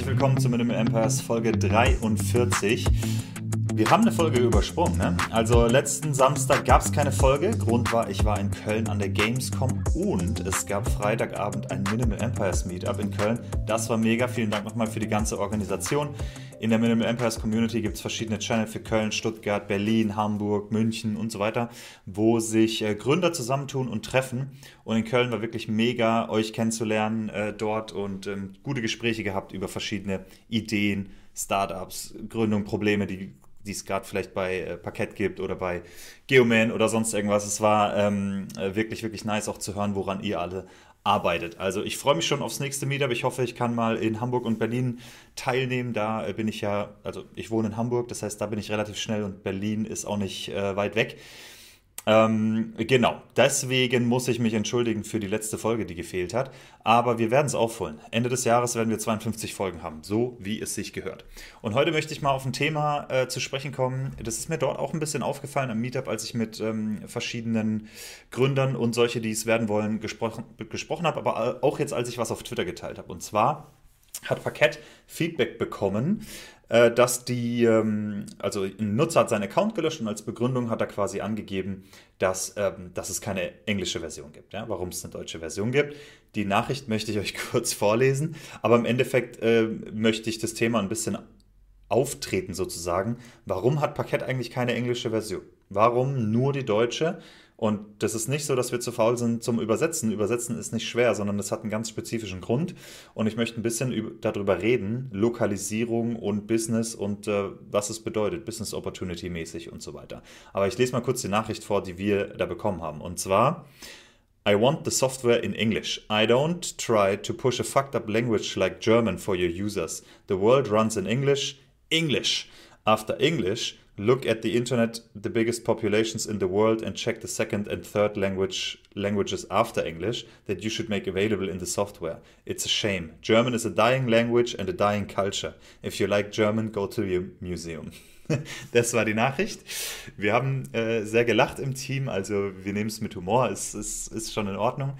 Willkommen zu Minimal Empires Folge 43. Wir haben eine Folge übersprungen. Ne? Also letzten Samstag gab es keine Folge. Grund war, ich war in Köln an der Gamescom und es gab Freitagabend ein Minimal Empires Meetup in Köln. Das war mega. Vielen Dank nochmal für die ganze Organisation. In der Minimal Empires Community gibt es verschiedene Channels für Köln, Stuttgart, Berlin, Hamburg, München und so weiter, wo sich äh, Gründer zusammentun und treffen. Und in Köln war wirklich mega, euch kennenzulernen äh, dort und ähm, gute Gespräche gehabt über verschiedene Ideen, Startups, Gründung, Probleme, die die es gerade vielleicht bei äh, Parkett gibt oder bei Geoman oder sonst irgendwas. Es war ähm, äh, wirklich, wirklich nice auch zu hören, woran ihr alle arbeitet. Also ich freue mich schon aufs nächste Meetup. Ich hoffe, ich kann mal in Hamburg und Berlin teilnehmen. Da äh, bin ich ja, also ich wohne in Hamburg, das heißt, da bin ich relativ schnell und Berlin ist auch nicht äh, weit weg. Ähm, genau, deswegen muss ich mich entschuldigen für die letzte Folge, die gefehlt hat. Aber wir werden es aufholen. Ende des Jahres werden wir 52 Folgen haben, so wie es sich gehört. Und heute möchte ich mal auf ein Thema äh, zu sprechen kommen. Das ist mir dort auch ein bisschen aufgefallen am Meetup, als ich mit ähm, verschiedenen Gründern und solche, die es werden wollen, gesprochen, gesprochen habe, aber auch jetzt, als ich was auf Twitter geteilt habe. Und zwar hat Parkett Feedback bekommen äh, dass die, ähm, also ein Nutzer hat seinen Account gelöscht und als Begründung hat er quasi angegeben, dass, ähm, dass es keine englische Version gibt, ja, warum es eine deutsche Version gibt. Die Nachricht möchte ich euch kurz vorlesen, aber im Endeffekt äh, möchte ich das Thema ein bisschen auftreten sozusagen. Warum hat Parkett eigentlich keine englische Version? Warum nur die deutsche? Und das ist nicht so, dass wir zu faul sind zum Übersetzen. Übersetzen ist nicht schwer, sondern das hat einen ganz spezifischen Grund. Und ich möchte ein bisschen darüber reden, Lokalisierung und Business und äh, was es bedeutet, Business Opportunity mäßig und so weiter. Aber ich lese mal kurz die Nachricht vor, die wir da bekommen haben. Und zwar, I want the software in English. I don't try to push a fucked up language like German for your users. The world runs in English. English. After English, look at the internet, the biggest populations in the world, and check the second and third language languages after English that you should make available in the software. It's a shame. German is a dying language and a dying culture. If you like German, go to your museum. das war die Nachricht. Wir haben äh, sehr gelacht im Team, also wir nehmen es mit Humor, es, ist schon in Ordnung.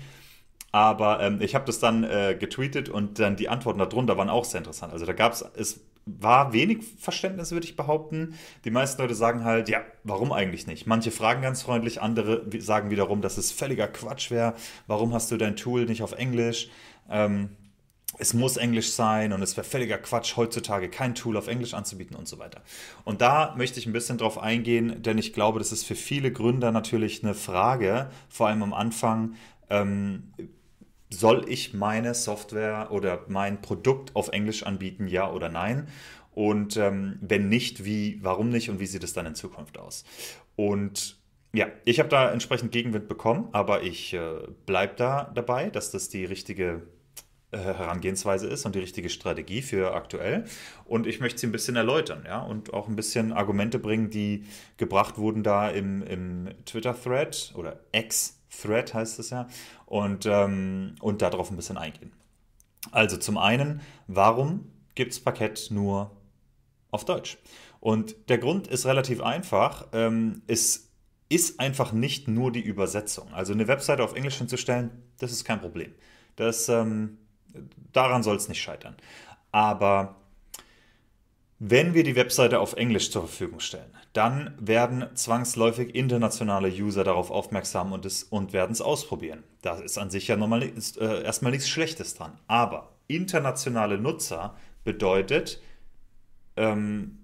Aber ähm, ich habe das dann äh, getweetet und dann die Antworten darunter waren auch sehr interessant. Also da gab es, war wenig Verständnis, würde ich behaupten. Die meisten Leute sagen halt, ja, warum eigentlich nicht? Manche fragen ganz freundlich, andere sagen wiederum, dass es völliger Quatsch wäre. Warum hast du dein Tool nicht auf Englisch? Ähm, es muss Englisch sein und es wäre völliger Quatsch, heutzutage kein Tool auf Englisch anzubieten und so weiter. Und da möchte ich ein bisschen drauf eingehen, denn ich glaube, das ist für viele Gründer natürlich eine Frage, vor allem am Anfang. Ähm, soll ich meine Software oder mein Produkt auf Englisch anbieten, ja oder nein? Und ähm, wenn nicht, wie, warum nicht und wie sieht es dann in Zukunft aus? Und ja, ich habe da entsprechend Gegenwind bekommen, aber ich äh, bleibe da dabei, dass das die richtige äh, Herangehensweise ist und die richtige Strategie für aktuell. Und ich möchte sie ein bisschen erläutern, ja, und auch ein bisschen Argumente bringen, die gebracht wurden da im, im Twitter-Thread oder X-Thread heißt es ja, und, ähm, und darauf ein bisschen eingehen. Also zum einen, warum gibt es Parkett nur auf Deutsch? Und der Grund ist relativ einfach. Ähm, es ist einfach nicht nur die Übersetzung. Also eine Webseite auf Englisch hinzustellen, das ist kein Problem. Das, ähm, daran soll es nicht scheitern. Aber wenn wir die Webseite auf Englisch zur Verfügung stellen, dann werden zwangsläufig internationale User darauf aufmerksam und, und werden es ausprobieren. Da ist an sich ja nochmal, ist, äh, erstmal nichts Schlechtes dran. Aber internationale Nutzer bedeutet ähm,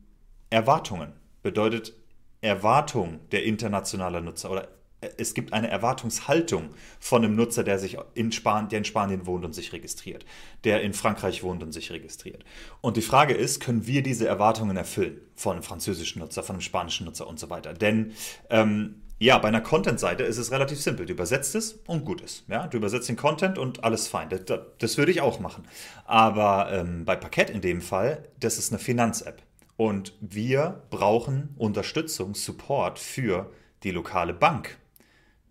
Erwartungen, bedeutet Erwartung der internationalen Nutzer oder es gibt eine Erwartungshaltung von einem Nutzer, der sich in Spanien, der in Spanien wohnt und sich registriert, der in Frankreich wohnt und sich registriert. Und die Frage ist, können wir diese Erwartungen erfüllen von einem französischen Nutzer, von einem spanischen Nutzer und so weiter? Denn ähm, ja, bei einer Content-Seite ist es relativ simpel. Du übersetzt es und gut ist. Ja, du übersetzt den Content und alles fein. Das, das, das würde ich auch machen. Aber ähm, bei Parkett in dem Fall, das ist eine Finanz-App. Und wir brauchen Unterstützung, Support für die lokale Bank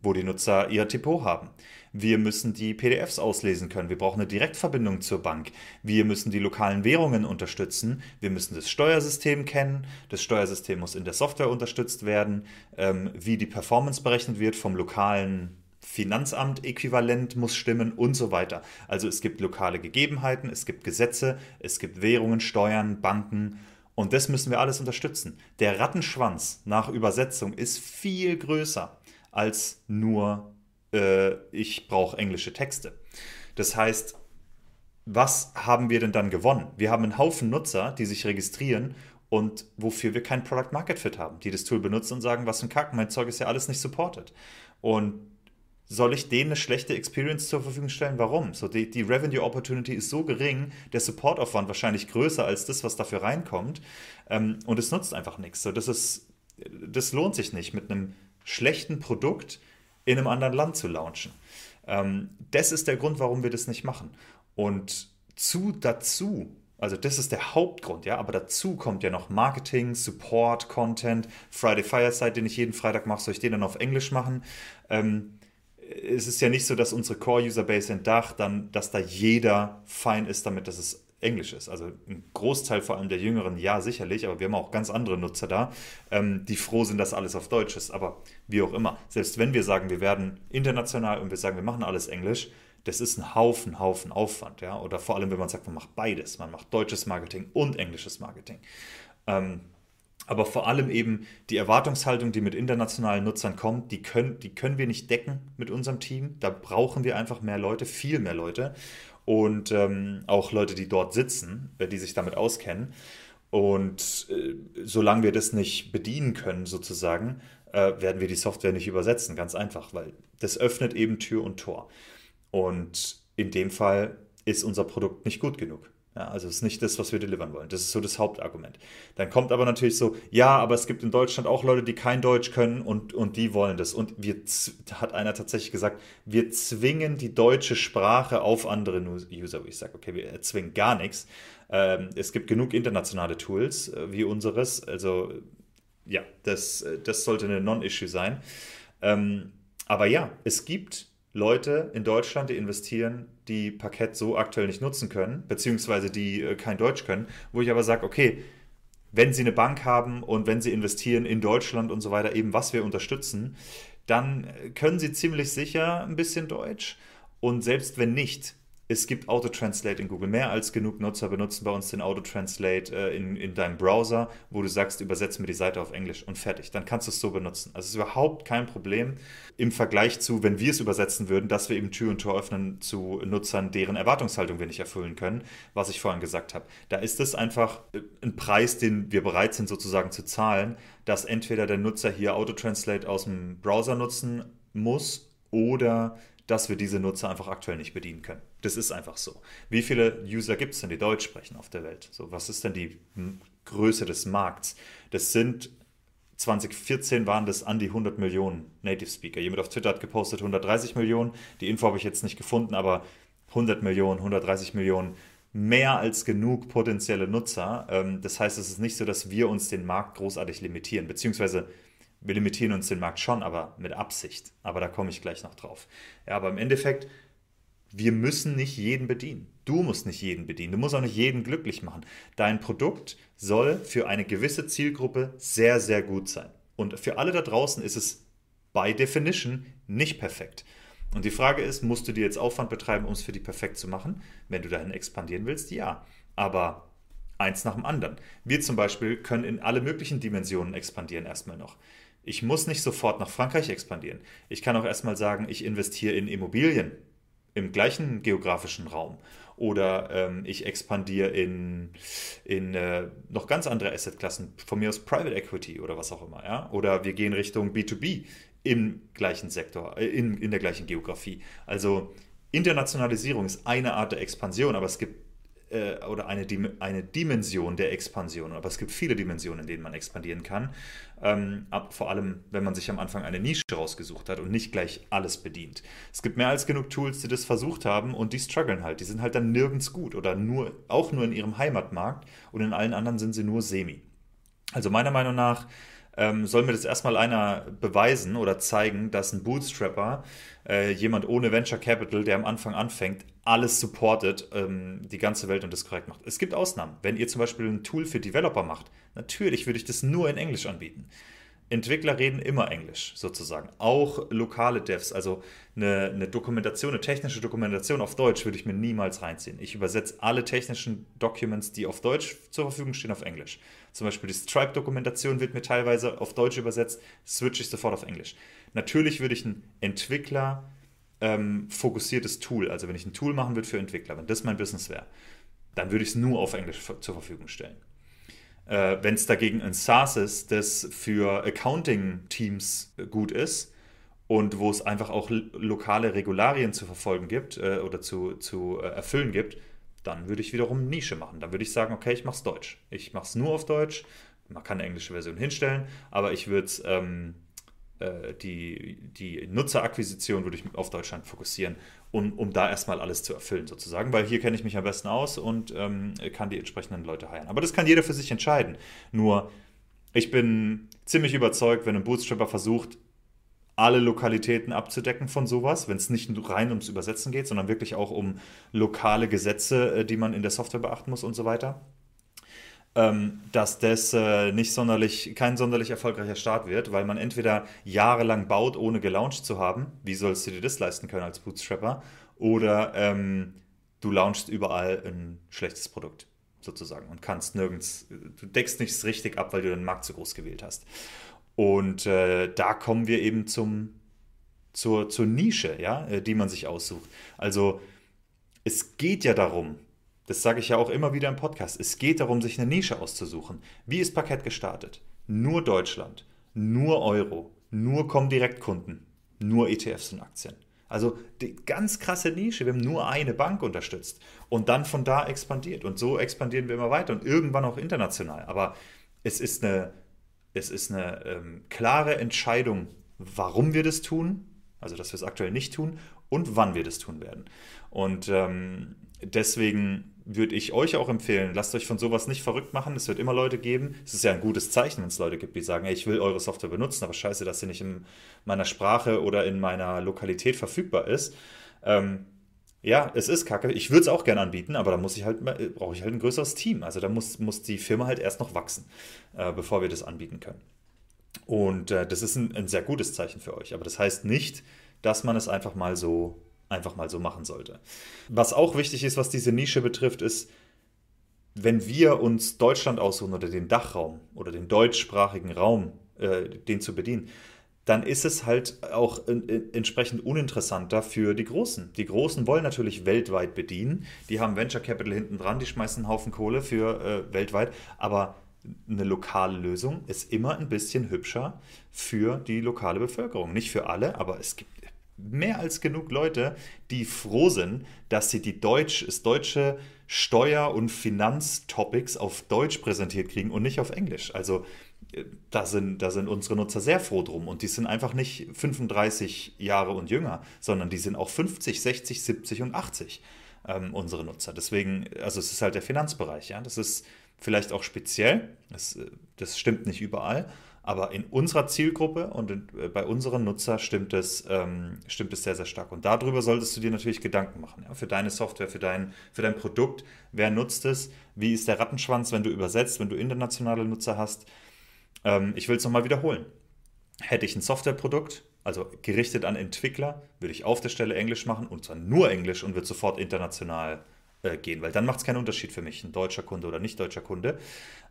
wo die Nutzer ihr Depot haben. Wir müssen die PDFs auslesen können. Wir brauchen eine Direktverbindung zur Bank. Wir müssen die lokalen Währungen unterstützen. Wir müssen das Steuersystem kennen. Das Steuersystem muss in der Software unterstützt werden. Ähm, wie die Performance berechnet wird vom lokalen Finanzamt-Äquivalent muss stimmen und so weiter. Also es gibt lokale Gegebenheiten, es gibt Gesetze, es gibt Währungen, Steuern, Banken. Und das müssen wir alles unterstützen. Der Rattenschwanz nach Übersetzung ist viel größer als nur äh, ich brauche englische Texte. Das heißt, was haben wir denn dann gewonnen? Wir haben einen Haufen Nutzer, die sich registrieren und wofür wir kein Product Market Fit haben, die das Tool benutzen und sagen, was ein Kack, mein Zeug ist ja alles nicht supported. Und soll ich denen eine schlechte Experience zur Verfügung stellen? Warum? So die, die Revenue Opportunity ist so gering, der Supportaufwand wahrscheinlich größer als das, was dafür reinkommt. Ähm, und es nutzt einfach nichts. So, das, ist, das lohnt sich nicht mit einem schlechten Produkt in einem anderen Land zu launchen. Ähm, das ist der Grund, warum wir das nicht machen. Und zu dazu, also das ist der Hauptgrund, ja, aber dazu kommt ja noch Marketing, Support, Content, Friday Fireside, den ich jeden Freitag mache, soll ich den dann auf Englisch machen? Ähm, es ist ja nicht so, dass unsere Core-User-Base in Dach dann, dass da jeder fein ist damit, dass es Englisch ist. Also ein Großteil vor allem der Jüngeren, ja, sicherlich, aber wir haben auch ganz andere Nutzer da, ähm, die froh sind, dass alles auf Deutsch ist. Aber wie auch immer, selbst wenn wir sagen, wir werden international und wir sagen, wir machen alles Englisch, das ist ein Haufen, Haufen Aufwand. Ja? Oder vor allem, wenn man sagt, man macht beides. Man macht deutsches Marketing und englisches Marketing. Ähm, aber vor allem eben die Erwartungshaltung, die mit internationalen Nutzern kommt, die können, die können wir nicht decken mit unserem Team. Da brauchen wir einfach mehr Leute, viel mehr Leute und ähm, auch Leute, die dort sitzen, äh, die sich damit auskennen. Und äh, solange wir das nicht bedienen können, sozusagen, äh, werden wir die Software nicht übersetzen. Ganz einfach, weil das öffnet eben Tür und Tor. Und in dem Fall ist unser Produkt nicht gut genug. Ja, also es ist nicht das, was wir delivern wollen. Das ist so das Hauptargument. Dann kommt aber natürlich so, ja, aber es gibt in Deutschland auch Leute, die kein Deutsch können und, und die wollen das. Und wir, hat einer tatsächlich gesagt, wir zwingen die deutsche Sprache auf andere User. Ich sage, okay, wir erzwingen gar nichts. Ähm, es gibt genug internationale Tools äh, wie unseres. Also ja, das, das sollte eine Non-Issue sein. Ähm, aber ja, es gibt Leute in Deutschland, die investieren, die Parkett so aktuell nicht nutzen können, beziehungsweise die äh, kein Deutsch können, wo ich aber sage, okay, wenn sie eine Bank haben und wenn sie investieren in Deutschland und so weiter, eben was wir unterstützen, dann können sie ziemlich sicher ein bisschen Deutsch. Und selbst wenn nicht, es gibt Auto-Translate in Google. Mehr als genug Nutzer benutzen bei uns den Auto-Translate äh, in, in deinem Browser, wo du sagst, übersetze mir die Seite auf Englisch und fertig. Dann kannst du es so benutzen. Also es ist überhaupt kein Problem im Vergleich zu, wenn wir es übersetzen würden, dass wir eben Tür und Tor öffnen zu Nutzern, deren Erwartungshaltung wir nicht erfüllen können, was ich vorhin gesagt habe. Da ist es einfach äh, ein Preis, den wir bereit sind sozusagen zu zahlen, dass entweder der Nutzer hier Auto-Translate aus dem Browser nutzen muss oder dass wir diese Nutzer einfach aktuell nicht bedienen können. Das ist einfach so. Wie viele User gibt es denn, die Deutsch sprechen auf der Welt? So, was ist denn die Größe des Markts? Das sind 2014 waren das an die 100 Millionen Native Speaker. Jemand auf Twitter hat gepostet 130 Millionen. Die Info habe ich jetzt nicht gefunden, aber 100 Millionen, 130 Millionen, mehr als genug potenzielle Nutzer. Ähm, das heißt, es ist nicht so, dass wir uns den Markt großartig limitieren, beziehungsweise wir limitieren uns den Markt schon, aber mit Absicht. Aber da komme ich gleich noch drauf. Ja, aber im Endeffekt, wir müssen nicht jeden bedienen. Du musst nicht jeden bedienen. Du musst auch nicht jeden glücklich machen. Dein Produkt soll für eine gewisse Zielgruppe sehr, sehr gut sein. Und für alle da draußen ist es by definition nicht perfekt. Und die Frage ist, musst du dir jetzt Aufwand betreiben, um es für die perfekt zu machen? Wenn du dahin expandieren willst, ja. Aber eins nach dem anderen. Wir zum Beispiel können in alle möglichen Dimensionen expandieren erstmal noch. Ich muss nicht sofort nach Frankreich expandieren. Ich kann auch erstmal sagen, ich investiere in Immobilien im gleichen geografischen Raum. Oder ähm, ich expandiere in, in äh, noch ganz andere Assetklassen, von mir aus Private Equity oder was auch immer. Ja? Oder wir gehen Richtung B2B im gleichen Sektor, äh, in, in der gleichen Geografie. Also Internationalisierung ist eine Art der Expansion, aber es gibt äh, oder eine, eine Dimension der Expansion. Aber es gibt viele Dimensionen, in denen man expandieren kann. Ähm, ab, vor allem, wenn man sich am Anfang eine Nische rausgesucht hat und nicht gleich alles bedient. Es gibt mehr als genug Tools, die das versucht haben und die strugglen halt. Die sind halt dann nirgends gut oder nur, auch nur in ihrem Heimatmarkt und in allen anderen sind sie nur semi. Also meiner Meinung nach ähm, soll mir das erstmal einer beweisen oder zeigen, dass ein Bootstrapper, äh, jemand ohne Venture Capital, der am Anfang anfängt, alles supportet, ähm, die ganze Welt und das korrekt macht. Es gibt Ausnahmen. Wenn ihr zum Beispiel ein Tool für Developer macht, natürlich würde ich das nur in Englisch anbieten. Entwickler reden immer Englisch, sozusagen. Auch lokale Devs, also eine, eine, Dokumentation, eine technische Dokumentation auf Deutsch würde ich mir niemals reinziehen. Ich übersetze alle technischen Documents, die auf Deutsch zur Verfügung stehen, auf Englisch. Zum Beispiel die Stripe-Dokumentation wird mir teilweise auf Deutsch übersetzt, switche ich sofort auf Englisch. Natürlich würde ich ein Entwickler ähm, fokussiertes Tool, also wenn ich ein Tool machen würde für Entwickler, wenn das mein Business wäre, dann würde ich es nur auf Englisch zur Verfügung stellen. Äh, Wenn es dagegen ein SaaS ist, das für Accounting-Teams gut ist und wo es einfach auch lokale Regularien zu verfolgen gibt äh, oder zu, zu äh, erfüllen gibt, dann würde ich wiederum Nische machen. Dann würde ich sagen, okay, ich mache es Deutsch. Ich mache es nur auf Deutsch. Man kann eine englische Version hinstellen, aber ich würde es ähm, äh, die, die Nutzerakquisition würde ich auf Deutschland fokussieren, um, um da erstmal alles zu erfüllen, sozusagen, weil hier kenne ich mich am besten aus und ähm, kann die entsprechenden Leute heiren. Aber das kann jeder für sich entscheiden. Nur, ich bin ziemlich überzeugt, wenn ein Bootstrapper versucht, alle Lokalitäten abzudecken von sowas, wenn es nicht rein ums Übersetzen geht, sondern wirklich auch um lokale Gesetze, äh, die man in der Software beachten muss und so weiter ähm, dass das äh, nicht sonderlich, kein sonderlich erfolgreicher Start wird, weil man entweder jahrelang baut, ohne gelauncht zu haben. Wie sollst du dir das leisten können als Bootstrapper? Oder ähm, du launchst überall ein schlechtes Produkt sozusagen und kannst nirgends, du deckst nichts richtig ab, weil du den Markt zu groß gewählt hast. Und äh, da kommen wir eben zum, zur, zur Nische, ja, äh, die man sich aussucht. Also es geht ja darum, das sage ich ja auch immer wieder im Podcast. Es geht darum, sich eine Nische auszusuchen. Wie ist Parkett gestartet? Nur Deutschland, nur Euro, nur Comdirect-Kunden, nur ETFs und Aktien. Also die ganz krasse Nische. Wir haben nur eine Bank unterstützt und dann von da expandiert. Und so expandieren wir immer weiter und irgendwann auch international. Aber es ist eine, es ist eine ähm, klare Entscheidung, warum wir das tun, also dass wir es aktuell nicht tun und wann wir das tun werden. Und ähm, deswegen würde ich euch auch empfehlen, lasst euch von sowas nicht verrückt machen. Es wird immer Leute geben. Es ist ja ein gutes Zeichen, wenn es Leute gibt, die sagen, hey, ich will eure Software benutzen, aber scheiße, dass sie nicht in meiner Sprache oder in meiner Lokalität verfügbar ist. Ähm, ja, es ist kacke. Ich würde es auch gerne anbieten, aber da muss ich halt, brauche ich halt ein größeres Team. Also da muss, muss die Firma halt erst noch wachsen, äh, bevor wir das anbieten können. Und äh, das ist ein, ein sehr gutes Zeichen für euch. Aber das heißt nicht, dass man es einfach mal so einfach mal so machen sollte. Was auch wichtig ist, was diese Nische betrifft, ist, wenn wir uns Deutschland aussuchen oder den Dachraum oder den deutschsprachigen Raum, äh, den zu bedienen, dann ist es halt auch in, in, entsprechend uninteressanter für die Großen. Die Großen wollen natürlich weltweit bedienen. Die haben Venture Capital hinten dran, die schmeißen einen Haufen Kohle für äh, weltweit. Aber eine lokale Lösung ist immer ein bisschen hübscher für die lokale Bevölkerung. Nicht für alle, aber es gibt mehr als genug Leute, die froh sind, dass sie die Deutsch, das deutsche Steuer- und Finanztopics auf Deutsch präsentiert kriegen und nicht auf Englisch. Also äh, da sind, da sind unsere Nutzer sehr froh drum und die sind einfach nicht 35 Jahre und jünger, sondern die sind auch 50, 60, 70 und 80 ähm, unsere Nutzer. Deswegen, also es ist halt der Finanzbereich, ja, das ist vielleicht auch speziell, das, äh, das stimmt nicht überall, aber in unserer Zielgruppe und in, äh, bei unseren Nutzer stimmt es, ähm, stimmt es sehr, sehr stark. Und darüber solltest du dir natürlich Gedanken machen. Ja? Für deine Software, für dein, für dein Produkt. Wer nutzt es? Wie ist der Rattenschwanz, wenn du übersetzt, wenn du internationale Nutzer hast? Ähm, ich will es nochmal wiederholen. Hätte ich ein Softwareprodukt, also gerichtet an Entwickler, würde ich auf der Stelle Englisch machen und zwar nur Englisch und wird sofort international äh, gehen, weil dann macht es keinen Unterschied für mich, ein deutscher Kunde oder nicht deutscher Kunde.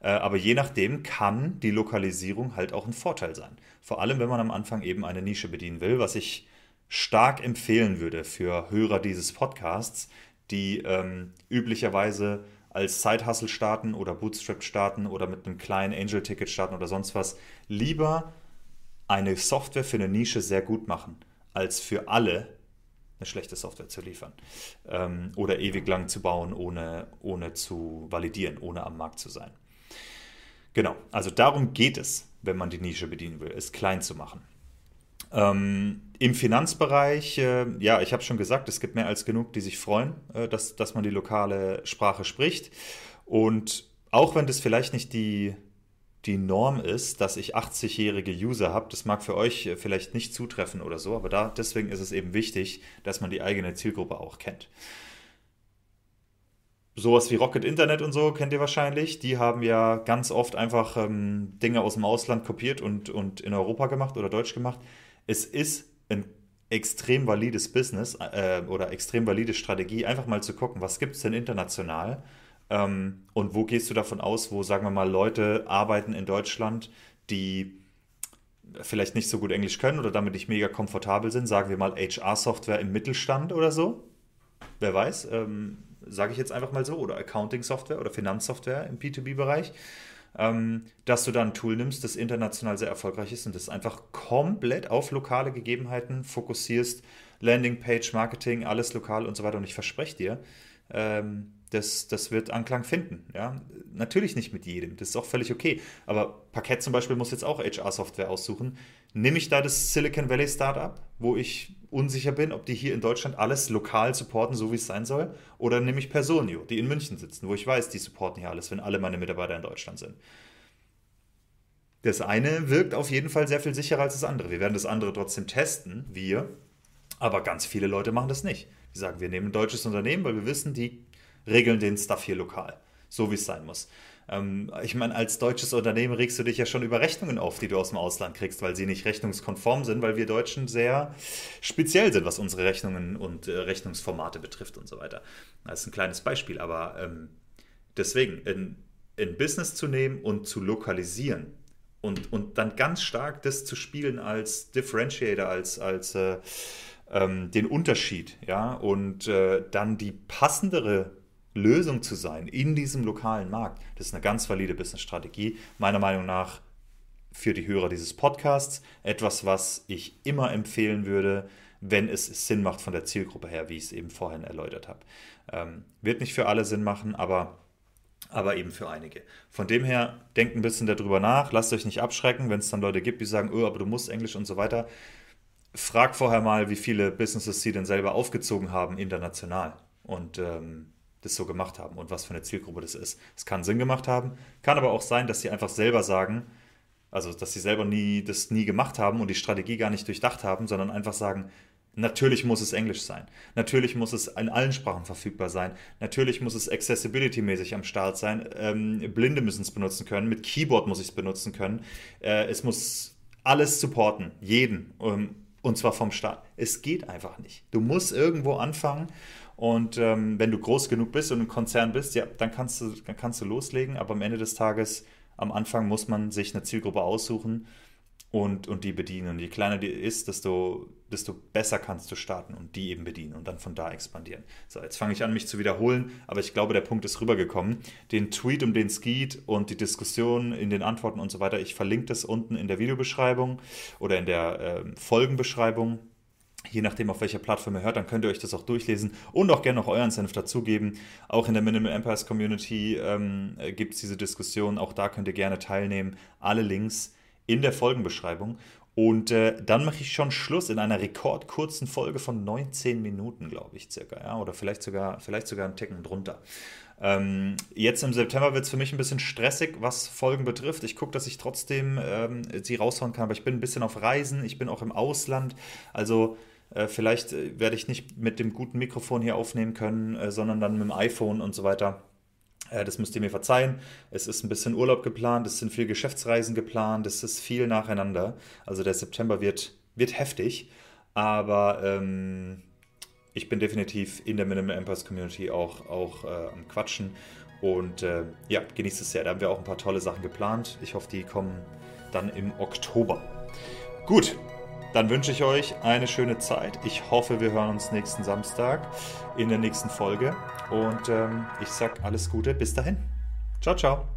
Äh, aber je nachdem kann die Lokalisierung halt auch ein Vorteil sein. Vor allem, wenn man am Anfang eben eine Nische bedienen will, was ich stark empfehlen würde für Hörer dieses Podcasts, die ähm, üblicherweise als Side-Hustle starten oder Bootstrap starten oder mit einem kleinen Angel-Ticket starten oder sonst was, lieber eine Software für eine Nische sehr gut machen, als für alle eine schlechte Software zu liefern. Ähm, oder ewig lang zu bauen, ohne, ohne zu validieren, ohne am Markt zu sein. Genau, also darum geht es, wenn man die Nische bedienen will, es klein zu machen. Ähm, Im Finanzbereich, äh, ja, ich habe schon gesagt, es gibt mehr als genug, die sich freuen, äh, dass, dass man die lokale Sprache spricht. Und auch wenn das vielleicht nicht die, die Norm ist, dass ich 80-jährige User habe, das mag für euch äh, vielleicht nicht zutreffen oder so, aber da, deswegen ist es eben wichtig, dass man die eigene Zielgruppe auch kennt. Sowas wie Rocket Internet und so kennt ihr wahrscheinlich. Die haben ja ganz oft einfach ähm, Dinge aus dem Ausland kopiert und, und in Europa gemacht oder Deutsch gemacht es ist ein extrem valides Business äh, oder extrem valide Strategie, einfach mal zu gucken, was gibt es denn international ähm, und wo gehst du davon aus, wo, sagen wir mal, Leute arbeiten in Deutschland, die vielleicht nicht so gut Englisch können oder damit nicht mega komfortabel sind, sagen wir mal HR-Software im Mittelstand oder so. Wer weiß, ähm, sage ich jetzt einfach mal so, oder Accounting-Software oder Finanzsoftware im B2B-Bereich ähm, dass du dann ein Tool nimmst, das international sehr erfolgreich ist und das einfach komplett auf lokale Gegebenheiten fokussierst, Landingpage, Marketing, alles lokal und so weiter. Und ich verspreche dir, ähm, das, das wird Anklang finden. Ja? Natürlich nicht mit jedem, das ist auch völlig okay. Aber Parkett zum Beispiel muss jetzt auch HR-Software aussuchen. Nehme ich da das Silicon Valley Startup, wo ich unsicher bin, ob die hier in Deutschland alles lokal supporten, so wie es sein soll, oder nehme ich Personio, die in München sitzen, wo ich weiß, die supporten hier alles, wenn alle meine Mitarbeiter in Deutschland sind. Das eine wirkt auf jeden Fall sehr viel sicherer als das andere. Wir werden das andere trotzdem testen, wir, aber ganz viele Leute machen das nicht. Die sagen, wir nehmen ein deutsches Unternehmen, weil wir wissen, die regeln den Stuff hier lokal, so wie es sein muss. Ähm, ich meine, als deutsches Unternehmen regst du dich ja schon über Rechnungen auf, die du aus dem Ausland kriegst, weil sie nicht rechnungskonform sind, weil wir Deutschen sehr speziell sind, was unsere Rechnungen und äh, Rechnungsformate betrifft und so weiter. Das ist ein kleines Beispiel, aber ähm, deswegen, in, in Business zu nehmen und zu lokalisieren und, und dann ganz stark das zu spielen als Differentiator, als, als äh, ähm, den Unterschied, ja, und äh, dann die passendere Lösung zu sein in diesem lokalen Markt. Das ist eine ganz valide Business-Strategie. Meiner Meinung nach für die Hörer dieses Podcasts etwas, was ich immer empfehlen würde, wenn es Sinn macht von der Zielgruppe her, wie ich es eben vorhin erläutert habe. Ähm, wird nicht für alle Sinn machen, aber, aber eben für einige. Von dem her, denkt ein bisschen darüber nach, lasst euch nicht abschrecken, wenn es dann Leute gibt, die sagen, oh, aber du musst Englisch und so weiter. Frag vorher mal, wie viele Businesses sie denn selber aufgezogen haben international. Und ähm, das so gemacht haben und was für eine Zielgruppe das ist. Es kann Sinn gemacht haben, kann aber auch sein, dass sie einfach selber sagen, also dass sie selber nie das nie gemacht haben und die Strategie gar nicht durchdacht haben, sondern einfach sagen, Natürlich muss es Englisch sein. Natürlich muss es in allen Sprachen verfügbar sein. Natürlich muss es accessibility-mäßig am Start sein. Ähm, Blinde müssen es benutzen können. Mit Keyboard muss ich es benutzen können. Äh, es muss alles supporten. Jeden. Ähm, und zwar vom Start. Es geht einfach nicht. Du musst irgendwo anfangen und ähm, wenn du groß genug bist und ein Konzern bist, ja, dann kannst du, dann kannst du loslegen. Aber am Ende des Tages, am Anfang muss man sich eine Zielgruppe aussuchen und, und die bedienen. Und je kleiner die ist, desto, desto besser kannst du starten und die eben bedienen und dann von da expandieren. So, jetzt fange ich an, mich zu wiederholen, aber ich glaube, der Punkt ist rübergekommen. Den Tweet, um den es geht und die Diskussion in den Antworten und so weiter, ich verlinke das unten in der Videobeschreibung oder in der äh, Folgenbeschreibung je nachdem, auf welcher Plattform ihr hört, dann könnt ihr euch das auch durchlesen und auch gerne noch euren Senf dazugeben. Auch in der Minimal Empires Community ähm, gibt es diese Diskussion. Auch da könnt ihr gerne teilnehmen. Alle Links in der Folgenbeschreibung. Und äh, dann mache ich schon Schluss in einer rekordkurzen Folge von 19 Minuten, glaube ich, circa. Ja? Oder vielleicht sogar, vielleicht sogar einen Ticken drunter. Ähm, jetzt im September wird es für mich ein bisschen stressig, was Folgen betrifft. Ich gucke, dass ich trotzdem ähm, sie raushauen kann, aber ich bin ein bisschen auf Reisen, ich bin auch im Ausland. Also vielleicht äh, werde ich nicht mit dem guten Mikrofon hier aufnehmen können, äh, sondern dann mit dem iPhone und so weiter. Das müsst ihr mir verzeihen. Es ist ein bisschen Urlaub geplant, es sind viele Geschäftsreisen geplant, es ist viel nacheinander. Also der September wird, wird heftig, aber ähm, ich bin definitiv in der Minimal Empires Community auch, auch äh, am Quatschen und äh, ja, genießt es sehr. Da haben wir auch ein paar tolle Sachen geplant. Ich hoffe, die kommen dann im Oktober. Gut, dann wünsche ich euch eine schöne Zeit. Ich hoffe, wir hören uns nächsten Samstag in der nächsten Folge. Und ähm, ich sage alles Gute. Bis dahin. Ciao, ciao.